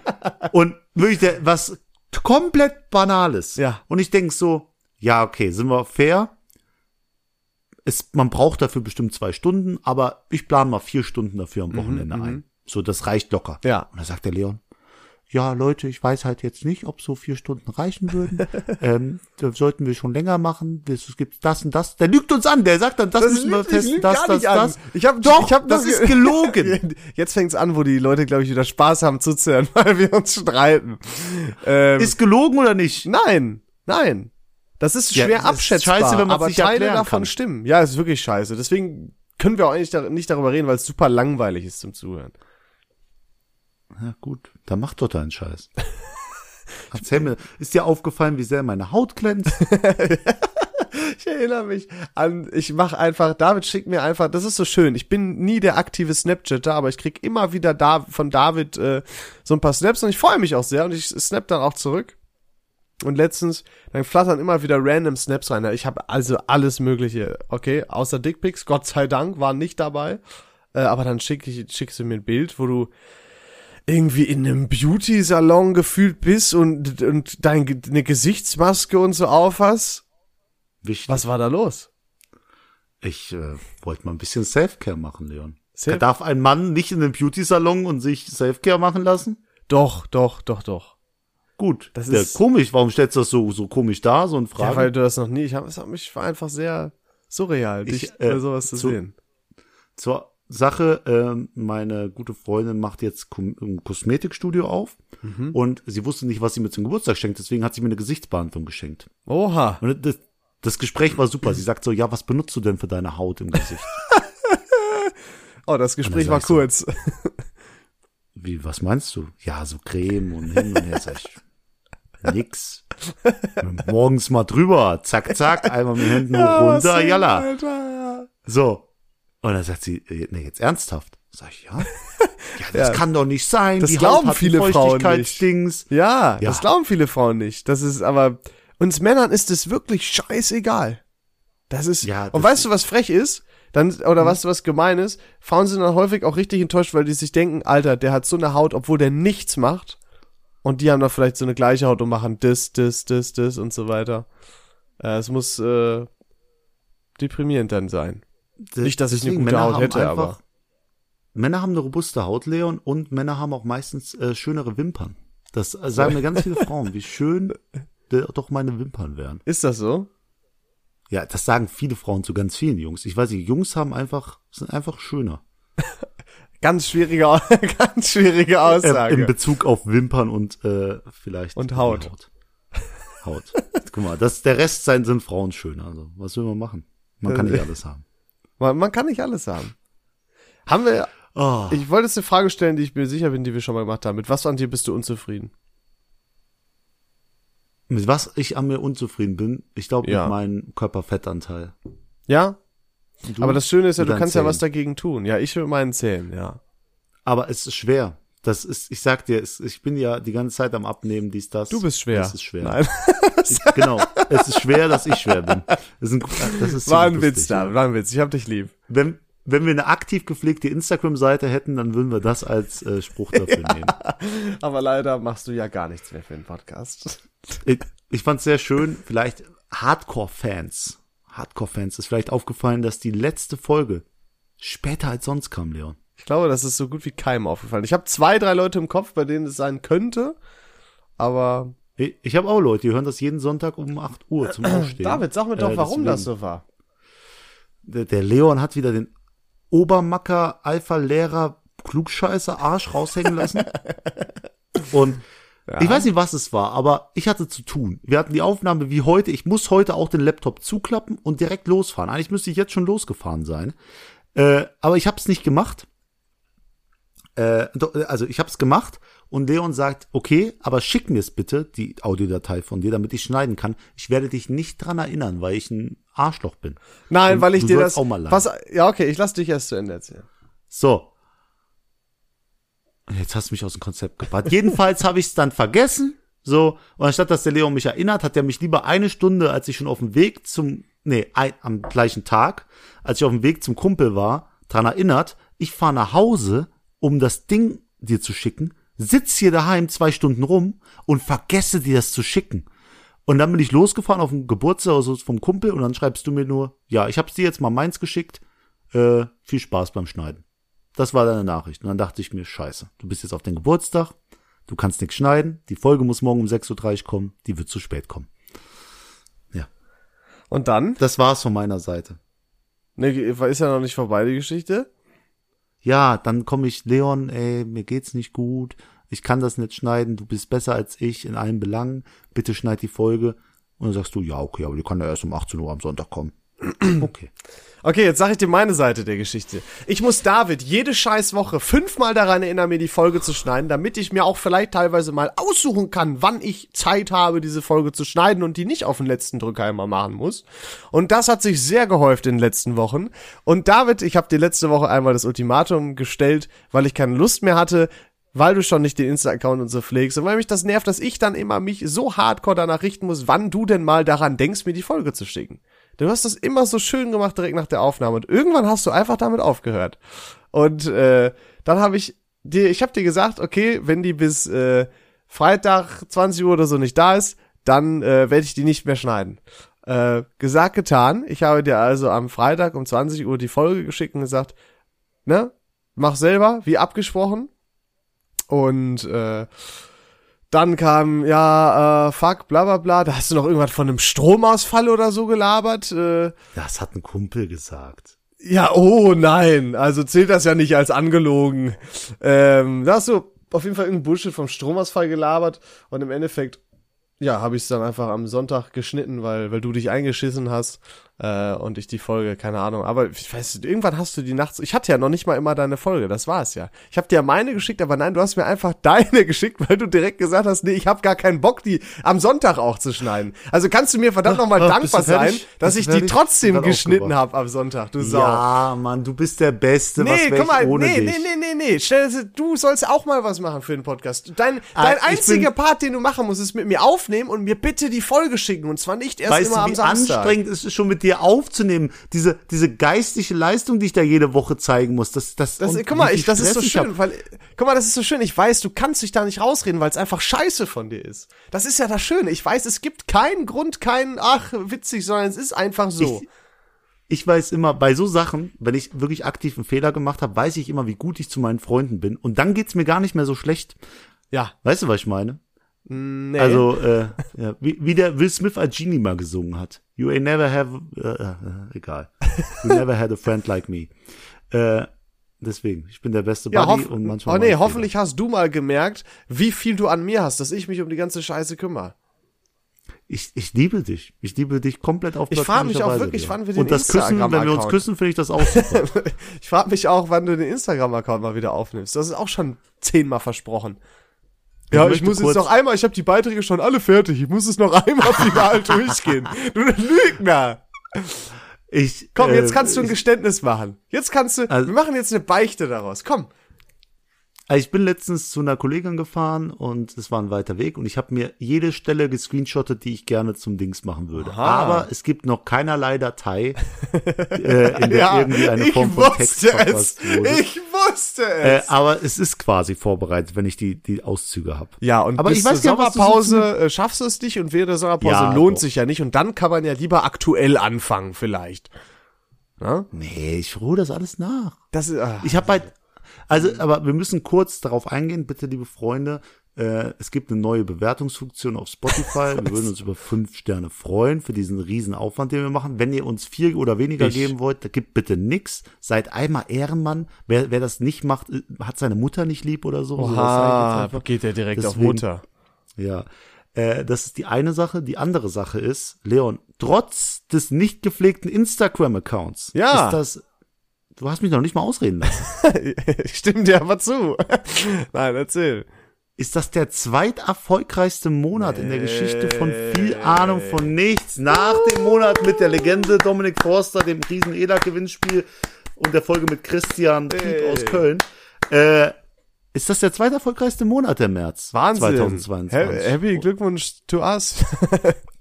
Und wirklich, der, was komplett Banales. Ja. Und ich denk so, ja, okay, sind wir fair? Es, man braucht dafür bestimmt zwei Stunden, aber ich plane mal vier Stunden dafür am Wochenende ein. So, das reicht locker. Ja. Und da sagt der Leon, ja, Leute, ich weiß halt jetzt nicht, ob so vier Stunden reichen würden. ähm, das sollten wir schon länger machen. Es gibt das und das. Der lügt uns an. Der sagt dann, das, müssen wir testen, das, gar das, nicht an. das. Ich hab, Doch, ich hab das ist gelogen. Jetzt fängt's an, wo die Leute, glaube ich, wieder Spaß haben zuzuhören, weil wir uns streiten. Ähm, Ist gelogen oder nicht? nein, nein. Das ist Ja, schwer das ist abschätzbar, scheiße, wenn man's aber nicht Teile davon kann. stimmen. Ja, es ist wirklich scheiße. Deswegen können wir auch eigentlich nicht darüber reden, weil es super langweilig ist zum Zuhören. Ja, gut, dann mach doch deinen Scheiß. Erzähl mir, ist dir aufgefallen, wie sehr meine Haut glänzt? Ich erinnere mich an, ich mache einfach, David schickt mir einfach, das ist so schön, ich bin nie der aktive Snapchatter, aber ich krieg immer wieder da von David äh, so ein paar Snaps und ich freue mich auch sehr und ich snap dann auch zurück. Und letztens, dann flattern immer wieder random Snaps rein. Ich habe also alles mögliche, okay, außer Dickpics, Gott sei Dank, waren nicht dabei. Äh, aber dann schick ich, schickst du mir ein Bild, wo du irgendwie in einem Beauty-Salon gefühlt bist und, und deine Gesichtsmaske und so aufhast. Wichtig. Was war da los? Ich äh, wollte mal ein bisschen Selfcare machen, Leon. Self- Darf ein Mann nicht in den Beauty-Salon und sich Selfcare machen lassen? Doch, doch, doch, doch. Gut. Das ist- komisch. Warum stellst du das so, so komisch dar, so ein Ja, Frage? weil du das noch nie, ich hab, es hat mich war einfach sehr surreal, dich Ich, äh, bei sowas zu zu- sehen. Zur Sache, ähm, meine gute Freundin macht jetzt Kom ein Kosmetikstudio auf Mhm. und sie wusste nicht, was sie mir zum Geburtstag schenkt, deswegen hat sie mir eine Gesichtsbehandlung geschenkt. Oha. Und das, das Gespräch war super. Sie sagt so, ja, was benutzt du denn für deine Haut im Gesicht? Oh, das Gespräch war ich so, kurz. Wie, was meinst du? Ja, so Creme und hin und her. Sag ich, nix. Morgens mal drüber, zack, zack, einmal mit den Händen hoch, runter, jalla. Alter, ja. So. Und dann sagt sie, äh, nee, jetzt ernsthaft. Sag ich, ja. Ja, das Ja. kann doch nicht sein. Das Die glauben Haut viele Frauen nicht. Ja, Ja. das glauben viele Frauen nicht. Das ist aber, uns Männern ist es wirklich scheißegal. Das ist, Ja, und das weißt du, was frech ist? Dann, oder weißt du, was gemein ist? Frauen sind dann häufig auch richtig enttäuscht, weil die sich denken, Alter, der hat so eine Haut, obwohl der nichts macht. Und die haben dann vielleicht so eine gleiche Haut und machen das, das, das, das und so weiter. Äh, es muss, äh, deprimierend dann sein. Nicht, dass ich eine gute Männer Haut hätte, einfach- aber. Männer haben eine robuste Haut, Leon, und Männer haben auch meistens äh, schönere Wimpern. Das sagen mir ganz viele Frauen, wie schön doch meine Wimpern wären. Ist das so? Ja, das sagen viele Frauen zu ganz vielen Jungs. Ich weiß nicht, Jungs haben einfach, sind einfach schöner. Ganz schwierige, ganz schwierige Äh, Aussage. in Bezug auf Wimpern und äh, vielleicht Und Haut. Haut. Haut. Guck mal, das, der Rest sein sind Frauen schöner. Also, was will man machen? Man kann nicht alles haben. Man, man kann nicht alles haben. Haben wir, Oh, ich wollte jetzt eine Frage stellen, die ich mir sicher bin, die wir schon mal gemacht haben. Mit was an dir bist du unzufrieden? mit was ich an mir unzufrieden bin, ich glaube Ja. mit meinem Körperfettanteil. Ja? Aber das Schöne ist ja, du kannst ja was dagegen tun. Ja, ich mit meinen Zähnen, ja. Aber es ist schwer. Das ist, ich sag dir, es, ich bin ja die ganze Zeit am Abnehmen, dies, das. Du bist schwer. Es ist schwer. Nein. Ich, genau. Es ist schwer, dass ich schwer bin. Das ist ein, das ist War ein Witz da, ja. war ein Witz. Ich hab dich lieb. Wenn, wenn wir eine aktiv gepflegte Instagram-Seite hätten, dann würden wir das als äh, Spruch dafür nehmen. Aber leider machst du ja gar nichts mehr für den Podcast. Ich, ich fand's sehr schön, vielleicht Hardcore-Fans. Hardcore-Fans ist vielleicht aufgefallen, dass die letzte Folge später als sonst kam, Leon. Ich glaube, das ist so gut wie keinem aufgefallen. Ich habe zwei, drei Leute im Kopf, bei denen es sein könnte, aber Ich, habe auch Leute, die hören das jeden Sonntag um 8 Uhr zum Aufstehen. David, sag mir doch, Äh, warum deswegen- das so war. Der, der Leon hat wieder den Obermacker, Alpha-Lehrer, Klugscheißer Arsch raushängen lassen. Und ich weiß nicht, was es war, aber ich hatte zu tun. Wir hatten die Aufnahme wie heute. Ich muss heute auch den Laptop zuklappen und direkt losfahren. Eigentlich müsste ich jetzt schon losgefahren sein. Äh, aber ich habe es nicht gemacht. Äh, also ich habe es gemacht und Leon sagt, okay, aber schick mir es bitte, die Audiodatei von dir, damit ich schneiden kann. Ich werde dich nicht dran erinnern, weil ich ein Arschloch bin. Nein, Und weil ich dir das. auch mal was, ja, okay, ich lass dich erst zu Ende erzählen. So. Jetzt hast du mich aus dem Konzept gebracht. Jedenfalls habe ich es dann vergessen. So, und anstatt dass der Leon mich erinnert, hat er mich lieber eine Stunde, als ich schon auf dem Weg zum, nee, ein, am gleichen Tag, als ich auf dem Weg zum Kumpel war, dran erinnert, ich fahre nach Hause, um das Ding dir zu schicken, sitz hier daheim zwei Stunden rum und vergesse dir das zu schicken. Und dann bin ich losgefahren auf den Geburtstag also vom Kumpel und dann schreibst du mir nur, ja, ich hab's dir jetzt mal meins geschickt, äh, viel Spaß beim Schneiden. Das war deine Nachricht. Und dann dachte ich mir, scheiße, du bist jetzt auf den Geburtstag, du kannst nichts schneiden, die Folge muss morgen um 6.30 Uhr kommen, die wird zu spät kommen. Ja, Und dann? das war's von meiner Seite. Ne, ist ja noch nicht vorbei, die Geschichte. Ja, dann komme ich, Leon, ey, mir geht's nicht gut, ich kann das nicht schneiden, du bist besser als ich in allen Belangen, bitte schneid die Folge. Und dann sagst du, ja, okay, aber die kann ja erst um 18 Uhr am Sonntag kommen. Okay. Okay, jetzt sag ich dir meine Seite der Geschichte. Ich muss David jede scheiß Woche fünfmal daran erinnern, mir die Folge zu schneiden, damit ich mir auch vielleicht teilweise mal aussuchen kann, wann ich Zeit habe, diese Folge zu schneiden und die nicht auf den letzten Drücker immer machen muss. Und das hat sich sehr gehäuft in den letzten Wochen. Und David, ich habe dir letzte Woche einmal das Ultimatum gestellt, weil ich keine Lust mehr hatte, weil du schon nicht den Insta-Account und so pflegst und weil mich das nervt, dass ich dann immer mich so hardcore danach richten muss, wann du denn mal daran denkst, mir die Folge zu schicken. Du hast das immer so schön gemacht direkt nach der Aufnahme und irgendwann hast du einfach damit aufgehört. Und äh, dann habe ich dir, ich habe dir gesagt, okay, wenn die bis äh, Freitag 20 Uhr oder so nicht da ist, dann äh, werde ich die nicht mehr schneiden. Äh, gesagt, getan. Ich habe dir also am Freitag um 20 Uhr die Folge geschickt und gesagt, ne, mach selber, wie abgesprochen. Und äh, dann kam, ja, äh, fuck, bla bla bla, da hast du noch irgendwas von einem Stromausfall oder so gelabert. Äh, Das hat ein Kumpel gesagt. ja, oh nein, also zählt das ja nicht als angelogen. Ähm, da hast du auf jeden Fall irgendein Bullshit vom Stromausfall gelabert und im Endeffekt, ja, habe ich es dann einfach am Sonntag geschnitten, weil, weil du dich eingeschissen hast äh, und ich die Folge, keine Ahnung, aber ich weiß, irgendwann hast du die nachts, ich hatte ja noch nicht mal immer deine Folge, das war es ja. Ich habe dir ja meine geschickt, aber nein, du hast mir einfach deine geschickt, weil du direkt gesagt hast, nee, ich habe gar keinen Bock, die am Sonntag auch zu schneiden. Also kannst du mir verdammt nochmal Ach, dankbar du sein, dass du ich die trotzdem geschnitten habe am Sonntag, du Sau. Ja, Mann, du bist der Beste. was Nee, wär guck mal, ich ohne nee, dich? nee, nee, nee, nee. Stell dir, du sollst auch mal was machen für den Podcast. Dein, Ah, dein einziger Part, den du machen musst, ist mit mir aufnehmen und mir bitte die Folge schicken. Und zwar nicht erst Weißt immer du, am wie Samstag. anstrengend es ist, schon mit dir aufzunehmen? Diese, diese geistige Leistung, die ich da jede Woche zeigen muss. Das, das, Das, guck mal, ich, das ist so schön, weil, guck mal, das ist so schön. Ich weiß, du kannst dich da nicht rausreden, weil es einfach scheiße von dir ist. Das ist ja das Schöne. Ich weiß, es gibt keinen Grund, keinen, ach, witzig, sondern es ist einfach so. Ich, ich weiß immer, bei so Sachen, wenn ich wirklich aktiv einen Fehler gemacht habe, weiß ich immer, wie gut ich zu meinen Freunden bin. Und dann geht's mir gar nicht mehr so schlecht. ja. Weißt du, was ich meine? Nee. Also, äh, ja, wie, wie der Will Smith als Genie mal gesungen hat. You ain't never have, äh, äh, egal. You never had a friend like me. Äh, deswegen, ich bin der beste ja, Buddy hoff und manchmal. oh nee, ich hoffentlich hast du mal gemerkt, wie viel du an mir hast, dass ich mich um die ganze Scheiße kümmere. Ich, ich liebe dich. Ich liebe dich komplett auf Ich frag mich auch wirklich, Digga. wann wir den Und das Küssen, wenn wir uns küssen, finde ich das auch super. Ich frage mich auch, wann du den Instagram-Account mal wieder aufnimmst. Das ist auch schon zehnmal versprochen. Ja, ich möchte muss jetzt noch einmal, ich habe die Beiträge schon alle fertig. Ich muss es noch einmal final durchgehen. Du Lügner. Ich, Komm, jetzt äh, kannst du ein ich, Geständnis machen. Jetzt kannst du, Also- wir machen jetzt eine Beichte daraus. Komm. Also ich bin letztens zu einer Kollegin gefahren und es war ein weiter Weg und ich habe mir jede Stelle gescreenshottet, die ich gerne zum Dings machen würde. Aha. Aber es gibt noch keinerlei Datei, äh, in der Ja, irgendwie eine Form von Text wusste es. verfasst wurde. Ich wusste Äh, es. aber es ist quasi vorbereitet, wenn ich die, die Auszüge habe. ja, und aber bis ich weiß zur Sommerpause äh, schaffst du es nicht und während der Sommerpause Ja, lohnt doch. sich ja nicht und dann kann man ja lieber aktuell anfangen vielleicht. Na? Nee, ich hole das alles nach. Das ist, ah. Ich habe bei Also, aber wir müssen kurz darauf eingehen, bitte, liebe Freunde. Äh, es gibt eine neue Bewertungsfunktion auf Spotify. wir würden uns über fünf Sterne freuen für diesen riesen Aufwand, den wir machen. Wenn ihr uns vier oder weniger Ich. geben wollt, da gibt bitte nix. Seid einmal Ehrenmann. Wer, wer das nicht macht, äh, hat seine Mutter nicht lieb oder so. so Oha, einfach. geht der direkt auf Deswegen- Mutter. Ja, äh, das ist die eine Sache. Die andere Sache ist, Leon, trotz des nicht gepflegten Instagram-Accounts Ja. ist das. Du hast mich noch nicht mal ausreden lassen. Stimmt dir aber zu. Nein, erzähl. Ist das der zweiterfolgreichste Monat in der Geschichte von viel Ahnung von nichts? Nach dem Monat mit der Legende Dominik Forster, dem riesen ELA-Gewinnspiel und der Folge mit Christian Piep Hey. aus Köln. Äh, ist das der zweiterfolgreichste Monat der März? Wahnsinn. 2022. He- Happy Glückwunsch to us.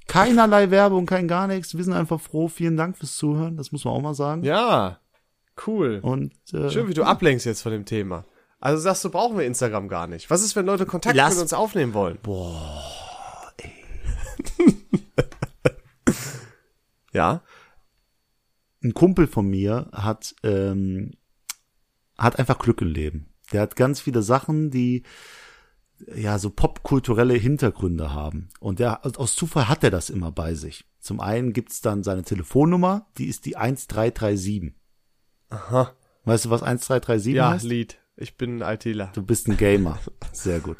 Keinerlei Werbung, kein gar nichts. Wir sind einfach froh. Vielen Dank fürs Zuhören. Das muss man auch mal sagen. ja, cool. Und äh, Schön, wie du ablenkst jetzt von dem Thema. Also sagst du, brauchen wir Instagram gar nicht. Was ist, wenn Leute Kontakt Lass- mit uns aufnehmen wollen? Boah, ey. ja? ein Kumpel von mir hat ähm, hat einfach Glück im Leben. Der hat ganz viele Sachen, die ja so popkulturelle Hintergründe haben. Und der aus Zufall hat er das immer bei sich. Zum einen gibt's dann seine Telefonnummer, die ist die 1337. Aha. Weißt du, was 1337 Ja, heißt? Lied. Ich bin ein ITler. Du bist ein Gamer. Sehr gut.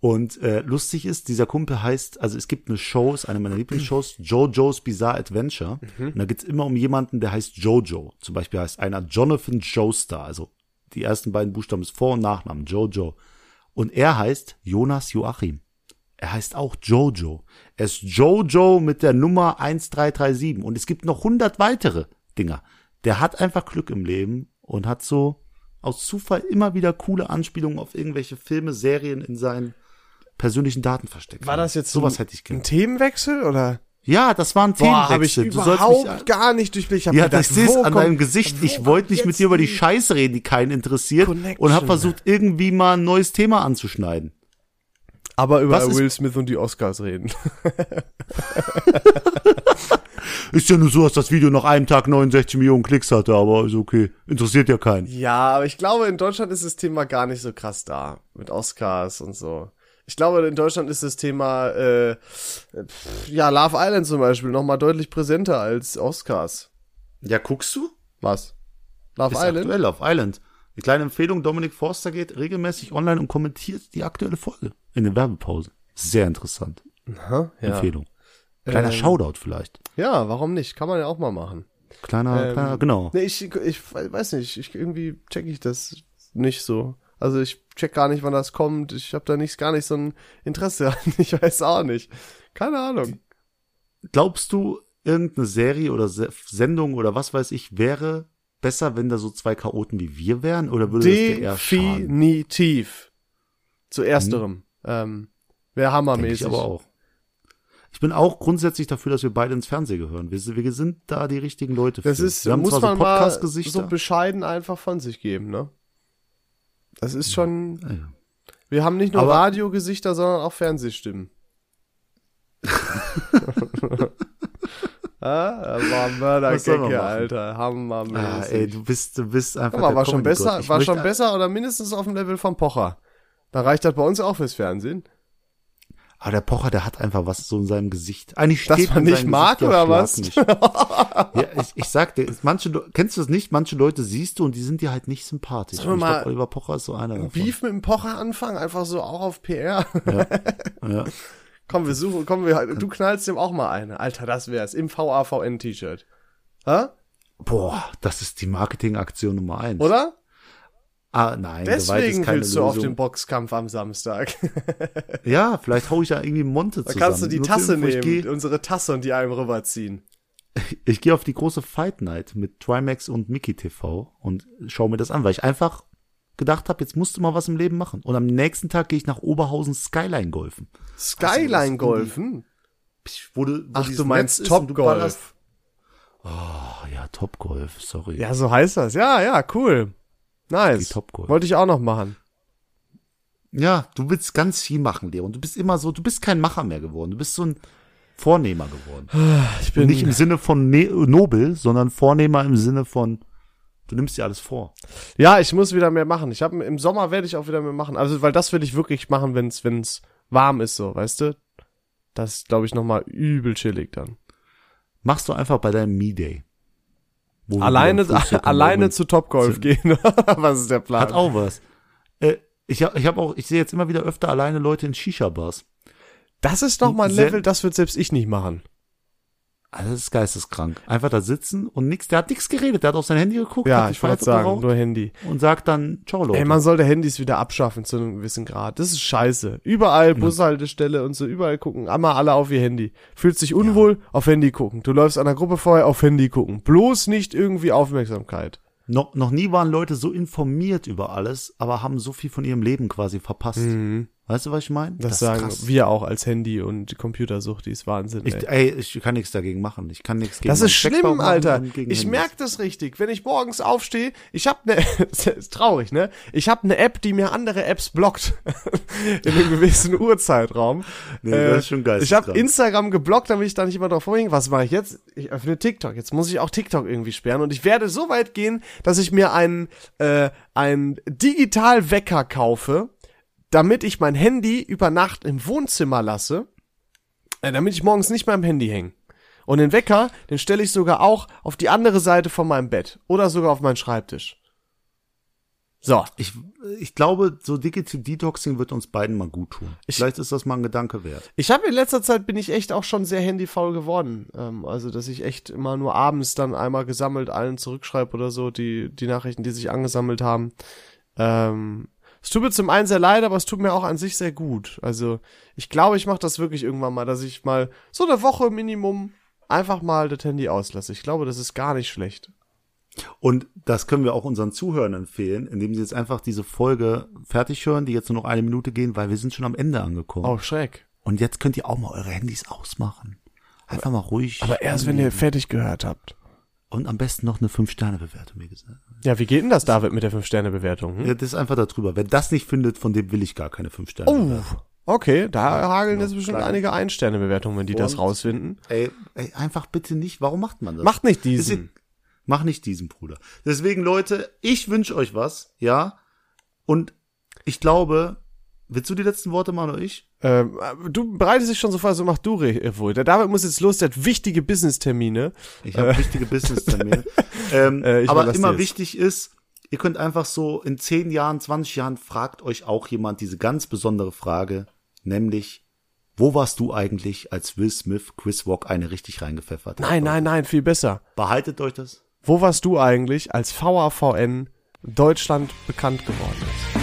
Und äh, lustig ist, dieser Kumpel heißt, also es gibt eine Show, ist eine meiner Lieblingsshows, JoJo's Bizarre Adventure. Und da geht's immer um jemanden, der heißt Jojo. Zum Beispiel heißt einer Jonathan Joestar. Also die ersten beiden Buchstaben ist Vor- und Nachnamen, Jojo. Und er heißt Jonas Joachim. Er heißt auch Jojo. Er ist Jojo mit der Nummer 1337. Und es gibt noch 100 weitere Dinger. Der hat einfach Glück im Leben und hat so aus Zufall immer wieder coole Anspielungen auf irgendwelche Filme, Serien in seinen persönlichen Daten versteckt. War das jetzt sowas ein, hätte ich ein gerne. Themenwechsel oder? Ja, das war ein Boah, habe ich Themenwechsel. Du überhaupt mich, gar nicht durchblickt. Ich hab ja, das ist an deinem Gesicht. Ich wollte nicht mit dir über die Scheiße reden, die keinen interessiert Connection? und habe versucht, irgendwie mal ein neues Thema anzuschneiden. Aber über Will Smith und die Oscars reden. Ist ja nur so, dass das Video nach einem Tag 69 Millionen Klicks hatte, aber ist okay. Interessiert ja keinen. Ja, aber ich glaube, in Deutschland ist das Thema gar nicht so krass da. Mit Oscars und so. Ich glaube, in Deutschland ist das Thema, äh, pff, ja, Love Island zum Beispiel noch mal deutlich präsenter als Oscars. Ja, guckst du? Was? Love Ist Island? aktuell auf Island. Die kleine Empfehlung, Dominik Forster geht regelmäßig online und kommentiert die aktuelle Folge in den Werbepausen. Sehr interessant. Aha, ja. Empfehlung. Kleiner Ähm, Shoutout vielleicht. Ja, warum nicht? Kann man ja auch mal machen. Kleiner, ähm, kleiner, genau. Nee, ich, ich weiß nicht, ich, irgendwie check ich das nicht so. Also ich check gar nicht, wann das kommt. Ich habe da nicht, gar nicht so ein Interesse an. Ich weiß auch nicht. Keine Ahnung. Glaubst du, irgendeine Serie oder Se Sendung oder was weiß ich wäre besser, wenn da so zwei Chaoten wie wir wären? Oder würde das dir eher schaden? Definitiv. Zu ersterem. Ähm, Wäre hammermäßig. ich aber auch. Ich bin auch grundsätzlich dafür, dass wir beide ins Fernsehen gehören. Wir, sind- wir sind da die richtigen Leute für. Das ist, wir haben muss zwar man so mal Podcast-Gesichter. so bescheiden einfach von sich geben, ne? Das ist schon, Ja, ja. wir haben nicht nur Aber- Radiogesichter, sondern auch Fernsehstimmen. ah, war ein man machen? Alter. Hammermäßig. Ah, ey, du bist, du bist einfach. Mal, war schon besser, war schon besser oder mindestens auf dem Level von Pocher. Da reicht das bei uns auch fürs Fernsehen. Aber der Pocher, der hat einfach was so in seinem Gesicht. Eigentlich Das steht man in nicht mag, Gesicht der oder was? Ja, ich, ich sag dir, manche, kennst du das nicht? Manche Leute siehst du und die sind dir halt nicht sympathisch. Sollen wir mal glaub, Oliver Pocher ist so einer davon. Beef mit dem Pocher anfangen, einfach so auch auf PR. Ja. komm, wir suchen, komm, wir, du knallst dem auch mal eine. Alter, das wär's. Im VAVN-T-Shirt. Hä? Boah, das ist die Marketingaktion Nummer eins. Oder? Ah, nein, ist Deswegen keine willst du auf Lösung. den Boxkampf am Samstag. Ja, vielleicht hau ich da irgendwie Monte Da zusammen. kannst du die Nur Tasse nehmen, gehe unsere Tasse und die einem rüberziehen. ich geh auf die große Fight Night mit Trimax und Mickey TV und schau mir das an, weil ich einfach gedacht habe, jetzt musst du mal was im Leben machen. Und am nächsten Tag gehe ich nach Oberhausen Skyline golfen. Skyline Golfen? Wo du, wo Ach, du meinst Netz Topgolf. ballerst- Oh, ja, Topgolf, sorry. Ja, so heißt das. Ja, ja, cool. Nice. Die Topgolf. Wollte ich auch noch machen. Ja, du willst ganz viel machen, Leon. Du bist immer so, du bist kein Macher mehr geworden. Du bist so ein Vornehmer geworden. Ich Und nicht im Sinne von ne nobel, sondern Vornehmer im Sinne von Du nimmst dir alles vor. Ja, ich muss wieder mehr machen. Ich habe im Sommer werde ich auch wieder mehr machen. Also, weil das will ich wirklich machen, wenn's wenn's warm ist, so, weißt du? Das ist, glaube ich, noch mal übel chillig dann. Machst du einfach bei deinem Me-Day. Alleine, alleine zu Topgolf gehen. Was ist der Plan? Hat auch was. Äh, ich hab, ich hab auch, ich sehe jetzt immer wieder öfter alleine Leute in Shisha-Bars. Das ist noch mal ein Level, das wird selbst ich nicht machen. Also das ist geisteskrank. Einfach da sitzen und nix, der hat nichts geredet, der hat auf sein Handy geguckt, Ja, ich wollte sagen, nur Handy. und sagt dann, ciao Leute. Ey, man sollte Handys wieder abschaffen zu einem gewissen Grad. Das ist scheiße. Überall Bushaltestelle und so, überall gucken. Einmal alle auf ihr Handy. Fühlt sich unwohl, auf Handy gucken. Du läufst an der Gruppe vorher, auf Handy gucken. Bloß nicht irgendwie Aufmerksamkeit. noch, noch nie waren Leute so informiert über alles, aber haben so viel von ihrem Leben quasi verpasst. Weißt du, was ich meine? Mhm. Das, sagen wir auch als Handy- und Computersucht, die ist Wahnsinn. Ich, ey. ey, ich kann nichts dagegen machen. Ich kann nichts gegen Das ist schlimm, machen Alter. Ich merke das richtig. Wenn ich morgens aufstehe, ich habe ne, das ist traurig, ne? Ich habe eine App, die mir andere Apps blockt in einem gewissen Uhrzeitraum. Nee, das ist schon Ich habe. Instagram geblockt, damit ich da nicht immer drauf vorhänge. Was mache ich jetzt? Ich öffne TikTok. Jetzt muss ich auch TikTok irgendwie sperren und ich werde so weit gehen, dass ich mir einen äh, einen Digitalwecker kaufe, damit ich mein Handy über Nacht im Wohnzimmer lasse, äh, damit ich morgens nicht mehr am Handy hänge. Und den Wecker, den stelle ich sogar auch auf die andere Seite von meinem Bett oder sogar auf meinen Schreibtisch. So. Ich, ich glaube, so Digital Detoxing wird uns beiden mal gut tun. Vielleicht ist das mal ein Gedanke wert. Ich habe in letzter Zeit bin ich echt auch schon sehr handyfaul geworden. Ähm, also, dass ich echt immer nur abends dann einmal gesammelt allen zurückschreibe oder so, die, die Nachrichten, die sich angesammelt haben. Ähm, es tut mir zum einen sehr leid, aber es tut mir auch an sich sehr gut. Also, ich glaube, ich mache das wirklich irgendwann mal, dass ich mal so eine Woche Minimum einfach mal das Handy auslasse. Ich glaube, das ist gar nicht schlecht. Und das können wir auch unseren Zuhörern empfehlen, indem sie jetzt einfach diese Folge fertig hören, die jetzt nur noch eine Minute gehen, weil wir sind schon am Ende angekommen. Oh, schreck. Und jetzt könnt ihr auch mal eure Handys ausmachen. Einfach mal ruhig. Aber erst, wenn ihr fertig gehört habt. Und am besten noch eine 5-Sterne-Bewertung, wie gesagt. Ja, wie geht denn das, David, mit der 5-Sterne-Bewertung? Hm? Ja, das ist einfach darüber. Wer das nicht findet, von dem will ich gar keine 5 Sterne. Oh, okay, da hageln Ja, jetzt bestimmt klar. einige Ein-Sterne-Bewertungen, wenn die das Und- rausfinden. Ey, ey, einfach bitte nicht. Warum macht man das? Macht nicht diesen. Mach nicht diesen, Bruder. Deswegen, Leute, ich wünsche euch was, ja. Und ich glaube, willst du die letzten Worte machen oder ich? Ähm, du bereitest dich schon so vor, so mach du wohl. Der David muss jetzt los, der hat wichtige Business-Termine. Ich habe wichtige Business-Termine. ähm, Äh, aber immer wichtig ist, ihr könnt einfach so in 10 Jahren, 20 Jahren fragt euch auch jemand diese ganz besondere Frage, nämlich, wo warst du eigentlich, als Will Smith Chris Rock eine richtig reingepfeffert hat? Nein, nein, nein, viel besser. Behaltet euch das. Wo warst du eigentlich, als VAVN Deutschland bekannt geworden ist?